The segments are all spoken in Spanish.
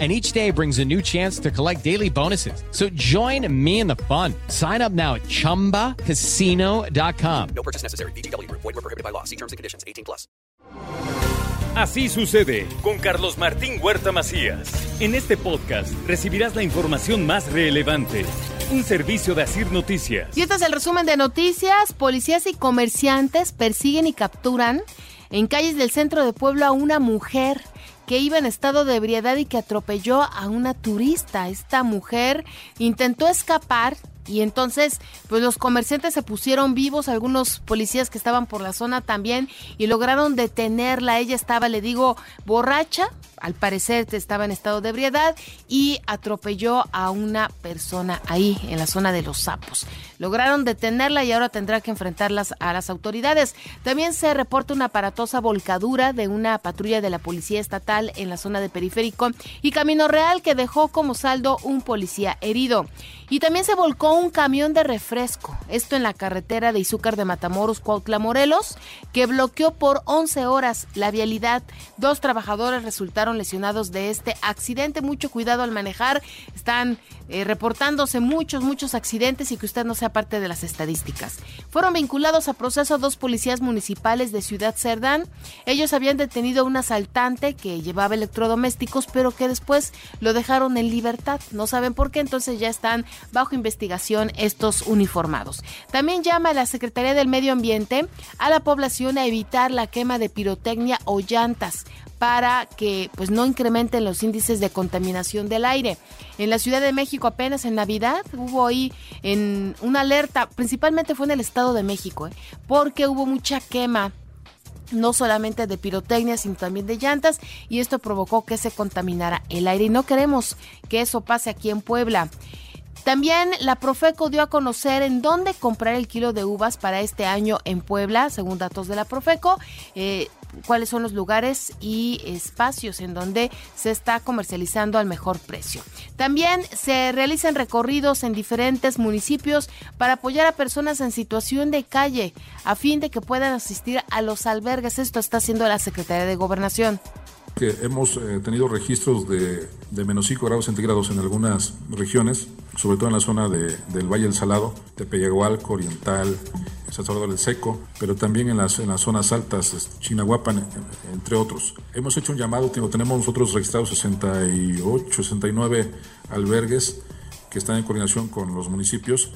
and each day brings a new chance to collect daily bonuses. So join me in the fun. Sign up now at ChumbaCasino.com. No purchase necessary. BGW. Void were prohibited by law. See terms and conditions. 18 plus. Así sucede con Carlos Martín Huerta Macías. En este podcast recibirás la información más relevante. Un servicio de Asir Noticias. Y este es el resumen de noticias. Policías y comerciantes persiguen y capturan en calles del centro de Pueblo a una mujer que iba en estado de ebriedad y que atropelló a una turista. Esta mujer intentó escapar y entonces, pues los comerciantes se pusieron vivos, algunos policías que estaban por la zona también, y lograron detenerla. Ella estaba, le digo, borracha, al parecer estaba en estado de ebriedad, y atropelló a una persona ahí, en la zona de los sapos. Lograron detenerla y ahora tendrá que enfrentarlas a las autoridades. También se reporta una aparatosa volcadura de una patrulla de la Policía Estatal en la zona de Periférico y Camino Real que dejó como saldo un policía herido. Y también se volcó un camión de refresco, esto en la carretera de Izúcar de Matamoros, Cuautla, Morelos, que bloqueó por 11 horas la vialidad. Dos trabajadores resultaron lesionados de este accidente. Mucho cuidado al manejar. Están eh, reportándose muchos, muchos accidentes y que usted no sea parte de las estadísticas. Fueron vinculados a proceso dos policías municipales de Ciudad Cerdán. Ellos habían detenido a un asaltante que llevaba electrodomésticos, pero que después lo dejaron en libertad. No saben por qué, entonces ya están bajo investigación estos uniformados. También llama a la Secretaría del Medio Ambiente a la población a evitar la quema de pirotecnia o llantas para que pues no incrementen los índices de contaminación del aire. En la Ciudad de México apenas en Navidad hubo ahí en una alerta, principalmente fue en el Estado de México, ¿eh? porque hubo mucha quema no solamente de pirotecnia, sino también de llantas, y esto provocó que se contaminara el aire. Y no queremos que eso pase aquí en Puebla. También la Profeco dio a conocer en dónde comprar el kilo de uvas para este año en Puebla, según datos de la Profeco. Eh, cuáles son los lugares y espacios en donde se está comercializando al mejor precio. También se realizan recorridos en diferentes municipios para apoyar a personas en situación de calle a fin de que puedan asistir a los albergues. Esto está haciendo la Secretaría de Gobernación que hemos eh, tenido registros de, de, menos 5 grados centígrados en algunas regiones, sobre todo en la zona de, del Valle del Salado, Tepeyagualco, Oriental, San Salvador del Seco, pero también en las, en las zonas altas, Chinahuapan, entre otros. Hemos hecho un llamado, tenemos nosotros registrados 68, 69 albergues que están en coordinación con los municipios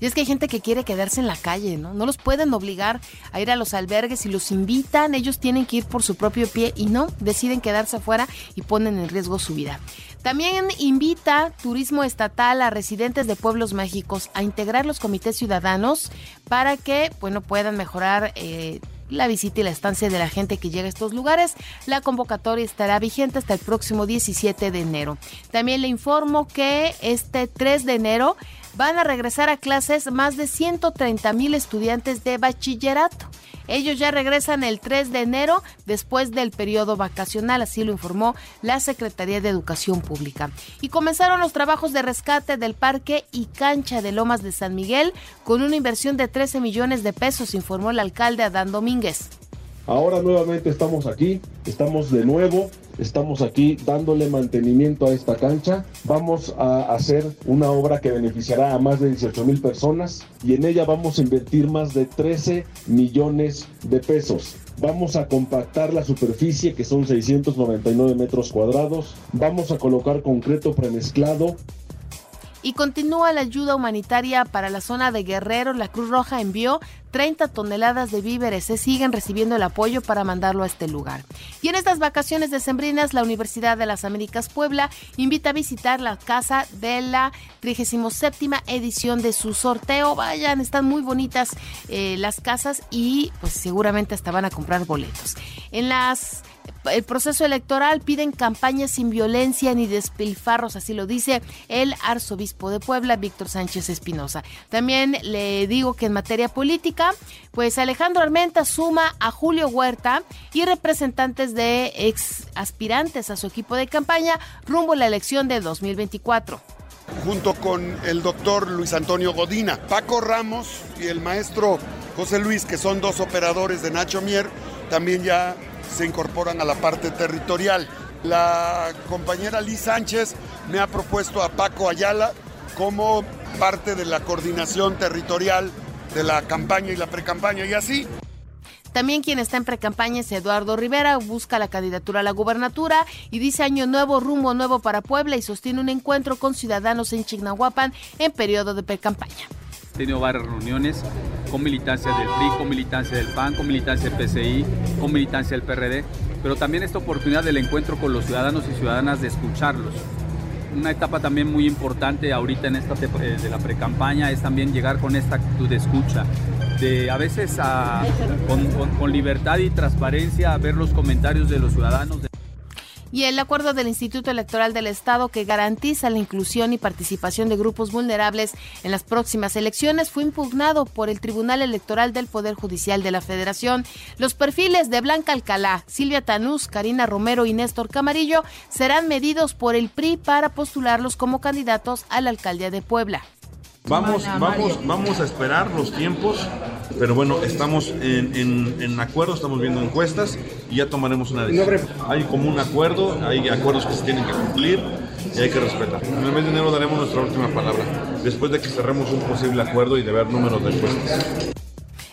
y es que hay gente que quiere quedarse en la calle, ¿no? No los pueden obligar a ir a los albergues y los invitan, ellos tienen que ir por su propio pie y no, deciden quedarse afuera y ponen en riesgo su vida. También invita Turismo Estatal a residentes de pueblos mágicos a integrar los comités ciudadanos para que, bueno, puedan mejorar eh, la visita y la estancia de la gente que llega a estos lugares. La convocatoria estará vigente hasta el próximo 17 de enero. También le informo que este 3 de enero van a regresar a clases más de 130 mil estudiantes de bachillerato. Ellos ya regresan el 3 de enero después del periodo vacacional, así lo informó la Secretaría de Educación Pública. Y comenzaron los trabajos de rescate del parque y cancha de Lomas de San Miguel con una inversión de 13 millones de pesos, informó el alcalde Adán Domínguez. Ahora nuevamente estamos aquí, estamos de nuevo, estamos aquí dándole mantenimiento a esta cancha. Vamos a hacer una obra que beneficiará a más de 18 mil personas y en ella vamos a invertir más de 13 millones de pesos. Vamos a compactar la superficie que son 699 metros cuadrados. Vamos a colocar concreto premezclado y continúa la ayuda humanitaria para la zona de Guerrero. La Cruz Roja envió 30 toneladas de víveres. Se siguen recibiendo el apoyo para mandarlo a este lugar. Y en estas vacaciones decembrinas, la Universidad de las Américas Puebla invita a visitar la casa de la 37 edición de su sorteo. Vayan, están muy bonitas eh, las casas y pues seguramente hasta van a comprar boletos. En las el proceso electoral, piden campaña sin violencia ni despilfarros, así lo dice el arzobispo de Puebla, Víctor Sánchez Espinosa. También le digo que en materia política, pues Alejandro Armenta suma a Julio Huerta y representantes de ex aspirantes a su equipo de campaña rumbo a la elección de 2024 junto con el doctor Luis Antonio Godina, Paco Ramos y el maestro José Luis, que son dos operadores de Nacho Mier, también ya se incorporan a la parte territorial. La compañera Liz Sánchez me ha propuesto a Paco Ayala como parte de la coordinación territorial de la campaña y la precampaña y así también quien está en precampaña es Eduardo Rivera, busca la candidatura a la gubernatura y dice año nuevo, rumbo nuevo para Puebla y sostiene un encuentro con ciudadanos en Chignahuapan en periodo de precampaña. Tenido varias reuniones con militancia del PRI, con militancia del PAN, con militancia del PCI, con militancia del PRD, pero también esta oportunidad del encuentro con los ciudadanos y ciudadanas de escucharlos. Una etapa también muy importante ahorita en esta eh, de la precampaña es también llegar con esta actitud de escucha, a veces con, libertad y transparencia ver los comentarios de los ciudadanos. Y el acuerdo del Instituto Electoral del Estado que garantiza la inclusión y participación de grupos vulnerables en las próximas elecciones fue impugnado por el Tribunal Electoral del Poder Judicial de la Federación. Los perfiles de Blanca Alcalá, Silvia Tanús, Karina Romero y Néstor Camarillo serán medidos por el PRI para postularlos como candidatos a la alcaldía de Puebla. Vamos, vamos, vamos a esperar los tiempos, pero bueno, estamos en, en, acuerdo, estamos viendo encuestas y ya tomaremos una decisión. Hay como un acuerdo, hay acuerdos que se tienen que cumplir y hay que respetar. En el mes de enero daremos nuestra última palabra, después de que cerremos un posible acuerdo y de ver números de encuestas.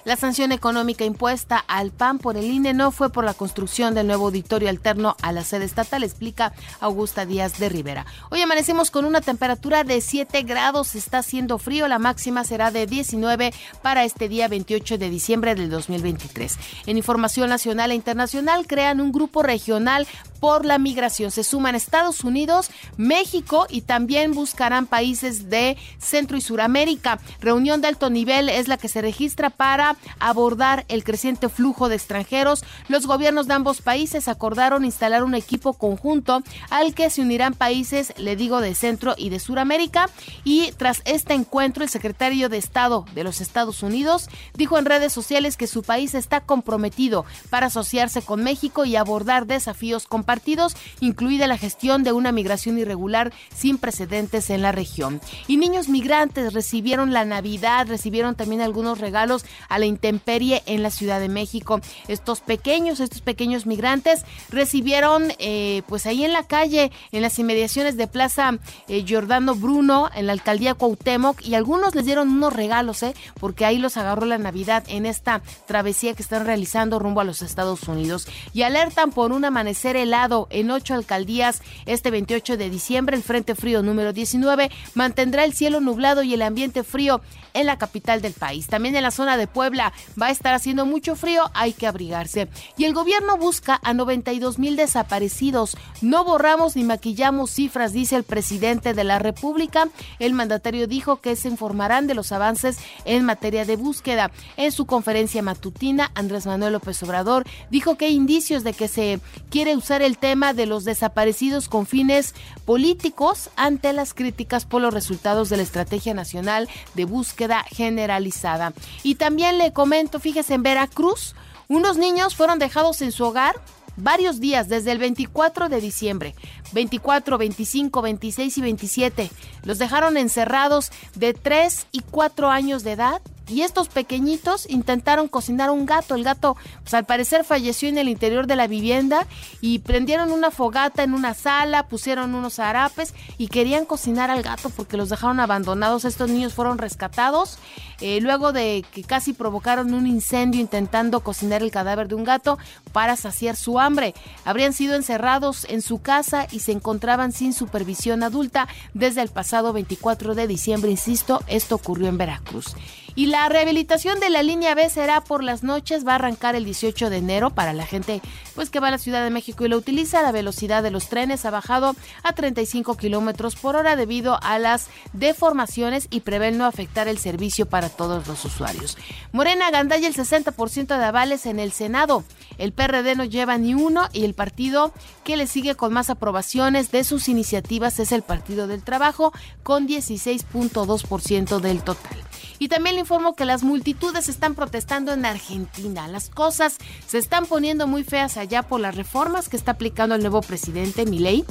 La sanción económica impuesta al PAN por el INE no fue por la construcción del nuevo auditorio alterno a la sede estatal, explica Augusta Díaz de Rivera. Hoy amanecemos con una temperatura de 7 grados, está haciendo frío, la máxima será de 19 para este día 28 de diciembre del 2023. En información nacional e internacional, crean un grupo regional por la migración. Se suman Estados Unidos, México y también buscarán países de Centro y Suramérica. Reunión de alto nivel es la que se registra para abordar el creciente flujo de extranjeros, los gobiernos de ambos países acordaron instalar un equipo conjunto al que se unirán países, le digo, de Centro y de Suramérica. Y tras este encuentro, el secretario de Estado de los Estados Unidos dijo en redes sociales que su país está comprometido para asociarse con México y abordar desafíos compartidos, incluida la gestión de una migración irregular sin precedentes en la región. Y niños migrantes recibieron la Navidad, recibieron también algunos regalos a la intemperie en la Ciudad de México. Estos pequeños, estos pequeños migrantes recibieron eh, pues ahí en la calle, en las inmediaciones de Plaza eh, Giordano Bruno, en la alcaldía Cuauhtémoc, y algunos les dieron unos regalos, ¿eh? porque ahí los agarró la Navidad en esta travesía que están realizando rumbo a los Estados Unidos. Y alertan por un amanecer helado en ocho alcaldías este 28 de diciembre. El Frente Frío número 19 mantendrá el cielo nublado y el ambiente frío en la capital del país. También en la zona de Puebla va a estar haciendo mucho frío, hay que abrigarse. Y el gobierno busca a 92 mil desaparecidos. No borramos ni maquillamos cifras, dice el presidente de la República. El mandatario dijo que se informarán de los avances en materia de búsqueda. En su conferencia matutina, Andrés Manuel López Obrador dijo que hay indicios de que se quiere usar el tema de los desaparecidos con fines políticos ante las críticas por los resultados de la Estrategia Nacional de Búsqueda Generalizada. Y también le comento, fíjese, en Veracruz, unos niños fueron dejados en su hogar varios días desde el 24 de diciembre. 24, 25, 26 y 27. Los dejaron encerrados de 3 y 4 años de edad y estos pequeñitos intentaron cocinar un gato. El gato, pues al parecer falleció en el interior de la vivienda y prendieron una fogata en una sala, pusieron unos harapes y querían cocinar al gato porque los dejaron abandonados. Estos niños fueron rescatados eh, luego de que casi provocaron un incendio intentando cocinar el cadáver de un gato para saciar su hambre. Habrían sido encerrados en su casa y se encontraban sin supervisión adulta desde el pasado 24 de diciembre. Insisto, esto ocurrió en Veracruz. Y la rehabilitación de la línea B será por las noches, va a arrancar el 18 de enero para la gente pues que va a la Ciudad de México y lo utiliza. La velocidad de los trenes ha bajado a 35 kilómetros por hora debido a las deformaciones y prevé no afectar el servicio para todos los usuarios. Morena gandalla el 60% de avales en el Senado. El PRD no lleva ni uno y el partido que le sigue con más aprobaciones de sus iniciativas es el Partido del Trabajo con 16.2% del total. Y también le informo que las multitudes están protestando en Argentina. Las cosas se están poniendo muy feas allá por las reformas que está aplicando el nuevo presidente Milei.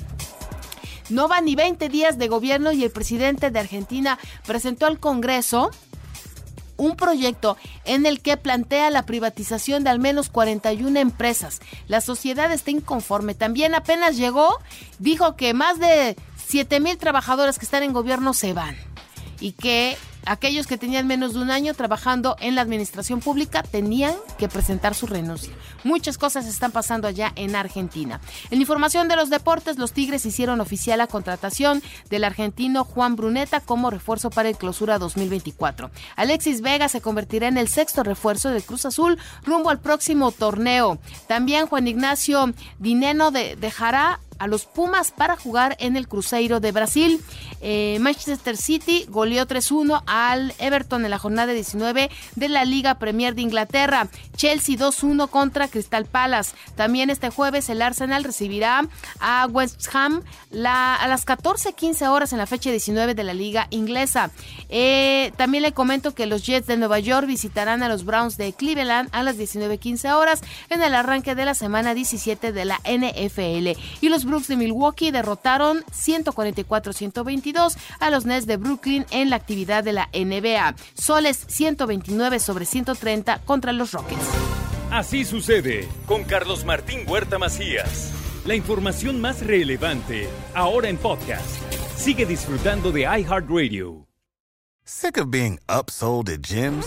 No van ni 20 días de gobierno y el presidente de Argentina presentó al Congreso un proyecto en el que plantea la privatización de al menos 41 empresas. La sociedad está inconforme. También apenas llegó, dijo que más de 7 mil trabajadores que están en gobierno se van y que aquellos que tenían menos de un año trabajando en la administración pública tenían que presentar su renuncia. Muchas cosas están pasando allá en Argentina. En información de los deportes, los Tigres hicieron oficial la contratación del argentino Juan Bruneta como refuerzo para el clausura 2024. Alexis Vega se convertirá en el sexto refuerzo del Cruz Azul rumbo al próximo torneo. También Juan Ignacio Dineno dejará a los Pumas para jugar en el Cruzeiro de Brasil. Eh, Manchester City goleó 3-1 al Everton en la jornada 19 de la Liga Premier de Inglaterra. Chelsea 2-1 contra Crystal Palace. También este jueves el Arsenal recibirá a West Ham a las 14:15 horas en la fecha 19 de la Liga Inglesa. Eh, también le comento que los Jets de Nueva York visitarán a los Browns de Cleveland a las 19:15 horas en el arranque de la semana 17 de la NFL. Y los Brooks de Milwaukee derrotaron 144-122 a los Nets de Brooklyn en la actividad de la NBA. Soles 129 sobre 130 contra los Rockets. Así sucede con Carlos Martín Huerta Macías. La información más relevante ahora en podcast. Sigue disfrutando de iHeartRadio. Sick of being upsold at gyms?